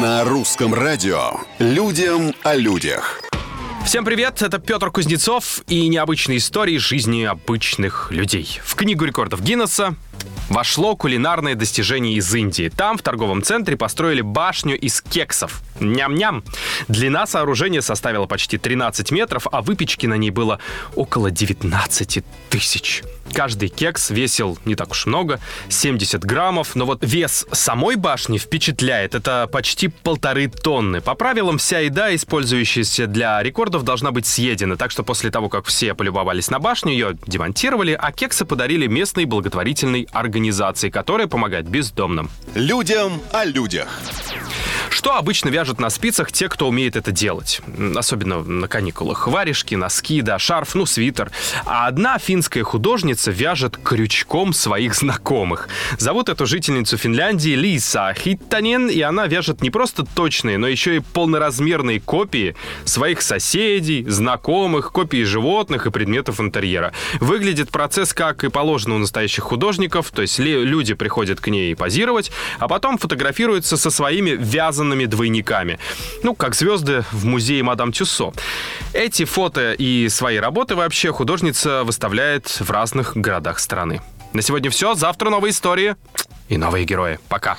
На русском радио «Людям о людях». Всем привет, это Петр Кузнецов и необычные истории жизни обычных людей. В книгу рекордов Гиннесса вошло кулинарное достижение из Индии. Там, в торговом центре, построили башню из кексов. Ням-ням. Длина сооружения составила почти 13 метров, а выпечки на ней было около 19 тысяч. Каждый кекс весил не так уж много, 70 граммов, но вот вес самой башни впечатляет. Это почти полторы тонны. По правилам, вся еда, использующаяся для рекордов, должна быть съедена. Так что после того, как все полюбовались на башню, ее демонтировали, а кексы подарили местной благотворительной организации, которая помогает бездомным. Людям о людях. Что обычно вяжут на спицах те, кто умеет это делать? Особенно на каникулах. Варежки, носки, да, шарф, ну, свитер. А одна финская художница вяжет крючком своих знакомых. Зовут эту жительницу Финляндии Лиса Хиттанен, и она вяжет не просто точные, но еще и полноразмерные копии своих соседей, знакомых, копии животных и предметов интерьера. Выглядит процесс как и положено у настоящих художников, то есть люди приходят к ней позировать, а потом фотографируются со своими вязаными двойниками. Ну, как звезды в музее Мадам Тюссо. Эти фото и свои работы вообще художница выставляет в разных городах страны. На сегодня все. Завтра новые истории и новые герои. Пока.